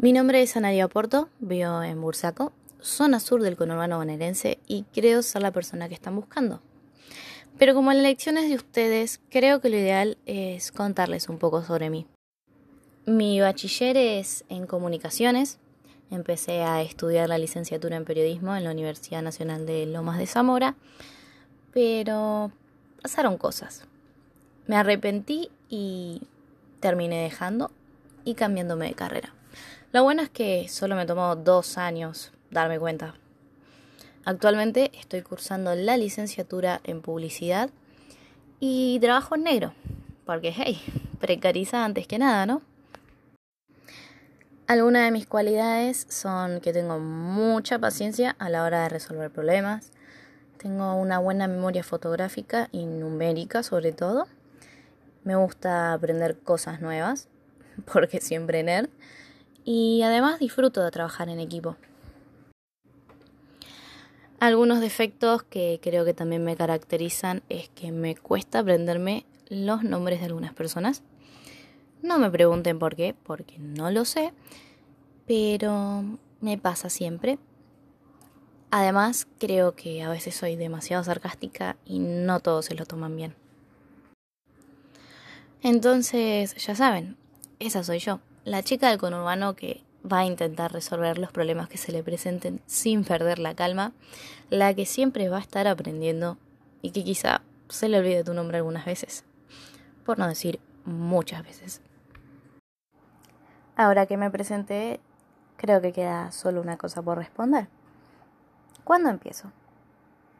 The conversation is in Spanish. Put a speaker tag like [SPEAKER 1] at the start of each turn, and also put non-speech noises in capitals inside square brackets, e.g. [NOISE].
[SPEAKER 1] Mi nombre es Anaria Porto, vivo en Bursaco, zona sur del conurbano bonaerense y creo ser la persona que están buscando. Pero como en lecciones de ustedes, creo que lo ideal es contarles un poco sobre mí. Mi bachiller es en comunicaciones. Empecé a estudiar la licenciatura en periodismo en la Universidad Nacional de Lomas de Zamora, pero pasaron cosas. Me arrepentí y terminé dejando y cambiándome de carrera. Lo bueno es que solo me tomó dos años darme cuenta. Actualmente estoy cursando la licenciatura en publicidad y trabajo en negro, porque hey, precariza antes que nada, ¿no? Algunas de mis cualidades son que tengo mucha paciencia a la hora de resolver problemas, tengo una buena memoria fotográfica y numérica sobre todo, me gusta aprender cosas nuevas, [LAUGHS] porque siempre nerd, y además disfruto de trabajar en equipo. Algunos defectos que creo que también me caracterizan es que me cuesta aprenderme los nombres de algunas personas. No me pregunten por qué, porque no lo sé, pero me pasa siempre. Además, creo que a veces soy demasiado sarcástica y no todos se lo toman bien. Entonces, ya saben, esa soy yo, la chica del conurbano que va a intentar resolver los problemas que se le presenten sin perder la calma, la que siempre va a estar aprendiendo y que quizá se le olvide tu nombre algunas veces, por no decir muchas veces. Ahora que me presenté, creo que queda solo una cosa por responder. ¿Cuándo empiezo?